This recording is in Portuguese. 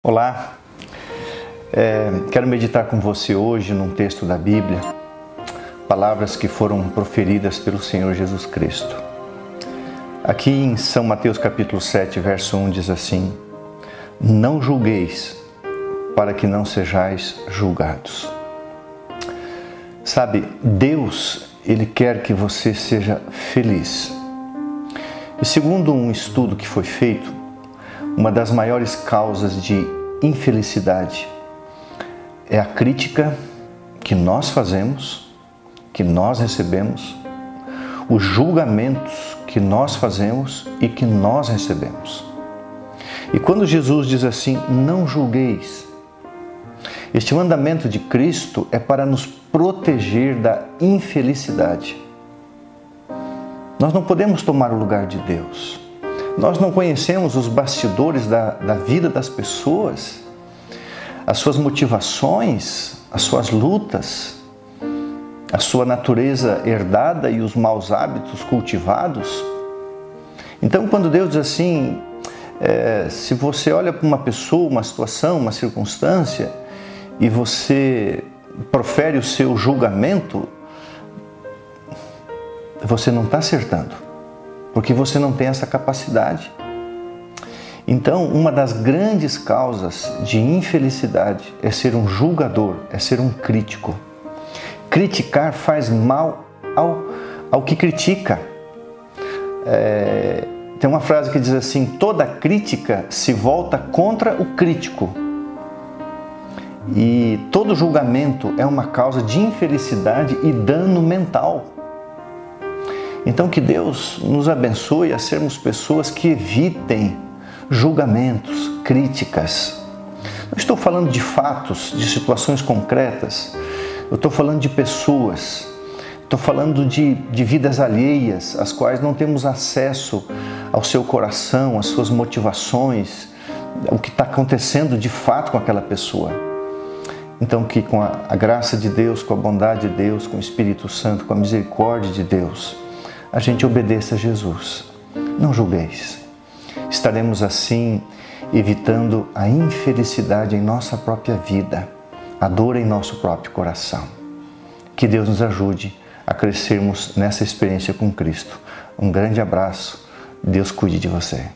Olá, é, quero meditar com você hoje num texto da Bíblia, palavras que foram proferidas pelo Senhor Jesus Cristo. Aqui em São Mateus capítulo 7, verso 1 diz assim: Não julgueis, para que não sejais julgados. Sabe, Deus, Ele quer que você seja feliz. E segundo um estudo que foi feito, uma das maiores causas de infelicidade é a crítica que nós fazemos, que nós recebemos, os julgamentos que nós fazemos e que nós recebemos. E quando Jesus diz assim: não julgueis, este mandamento de Cristo é para nos proteger da infelicidade. Nós não podemos tomar o lugar de Deus. Nós não conhecemos os bastidores da, da vida das pessoas, as suas motivações, as suas lutas, a sua natureza herdada e os maus hábitos cultivados. Então, quando Deus diz assim, é, se você olha para uma pessoa, uma situação, uma circunstância e você profere o seu julgamento, você não está acertando porque você não tem essa capacidade. Então, uma das grandes causas de infelicidade é ser um julgador, é ser um crítico. Criticar faz mal ao, ao que critica. É, tem uma frase que diz assim: toda crítica se volta contra o crítico. E todo julgamento é uma causa de infelicidade e dano mental. Então, que Deus nos abençoe a sermos pessoas que evitem julgamentos, críticas. Não estou falando de fatos, de situações concretas, eu estou falando de pessoas, estou falando de, de vidas alheias, às quais não temos acesso ao seu coração, às suas motivações, o que está acontecendo de fato com aquela pessoa. Então, que com a, a graça de Deus, com a bondade de Deus, com o Espírito Santo, com a misericórdia de Deus, a gente obedeça a Jesus. Não julgueis. Estaremos assim evitando a infelicidade em nossa própria vida, a dor em nosso próprio coração. Que Deus nos ajude a crescermos nessa experiência com Cristo. Um grande abraço. Deus cuide de você.